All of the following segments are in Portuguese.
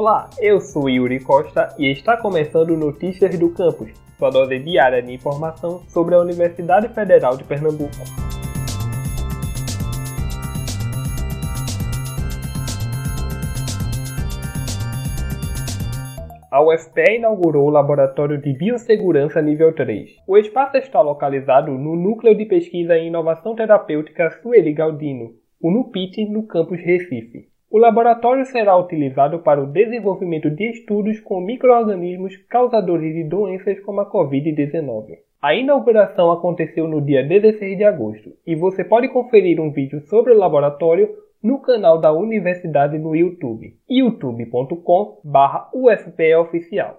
Olá, eu sou Yuri Costa e está começando Notícias do Campus, sua dose diária de informação sobre a Universidade Federal de Pernambuco. A UFPE inaugurou o Laboratório de Biossegurança Nível 3. O espaço está localizado no Núcleo de Pesquisa em Inovação Terapêutica Sueli Galdino, o NUPIT, no campus Recife. O laboratório será utilizado para o desenvolvimento de estudos com microorganismos causadores de doenças como a Covid-19. A inauguração aconteceu no dia 16 de agosto e você pode conferir um vídeo sobre o laboratório no canal da universidade no YouTube, youtube.com/ufpeoficial.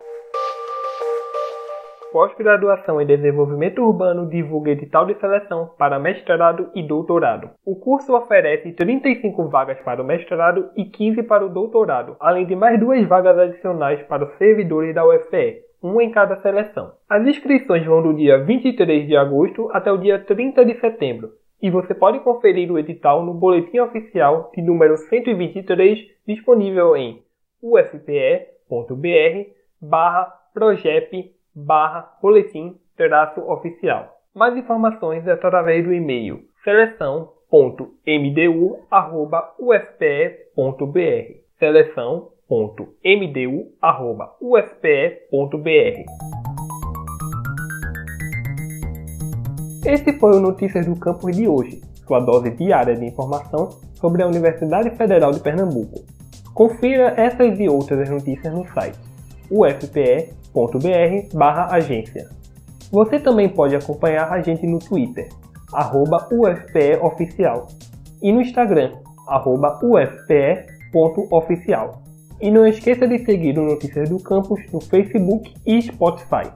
Pós-graduação em Desenvolvimento Urbano divulga edital de seleção para mestrado e doutorado. O curso oferece 35 vagas para o mestrado e 15 para o doutorado, além de mais duas vagas adicionais para os servidores da UFPE, uma em cada seleção. As inscrições vão do dia 23 de agosto até o dia 30 de setembro, e você pode conferir o edital no boletim oficial de número 123 disponível em ufpe.br/projep barra boletim oficial. Mais informações através do e-mail seleção.mdu.ufpe.br seleção.mdu.ufpe.br Esse foi o Notícias do Campus de hoje, sua dose diária de informação sobre a Universidade Federal de Pernambuco. Confira essas e outras notícias no site ufpe.br agência. Você também pode acompanhar a gente no Twitter, arroba UFPEOficial, e no Instagram, arroba UFPE.oficial. E não esqueça de seguir o Notícias do Campus no Facebook e Spotify.